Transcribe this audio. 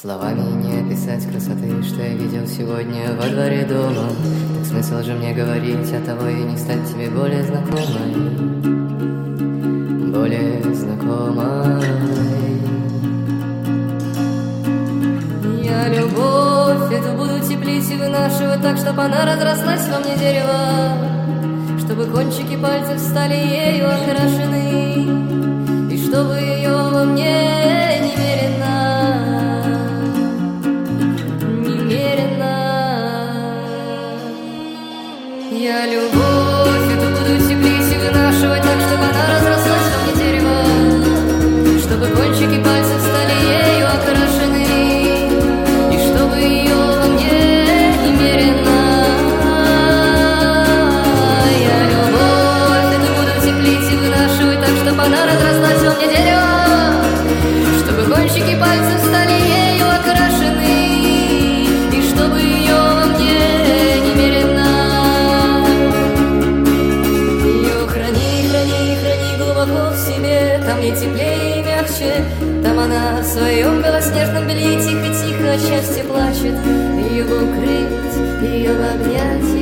Словами не описать красоты, что я видел сегодня во дворе дома. Так смысл же мне говорить, от того и не стать тебе более знакомой, более знакомой. Я любовь эту буду теплить и вынашивать так, чтобы она разрослась во мне дерево, чтобы кончики пальцев стали ею окрашены, и чтобы разрослась во мне дерево, чтобы кончики пальцев стали ею окрашены, и чтобы ее во мне немерено. Ее храни, храни, храни глубоко в себе, там ей теплее и мягче, там она в своем белоснежном белье тихо-тихо от счастья плачет. Ее укрыть, ее бы обнять,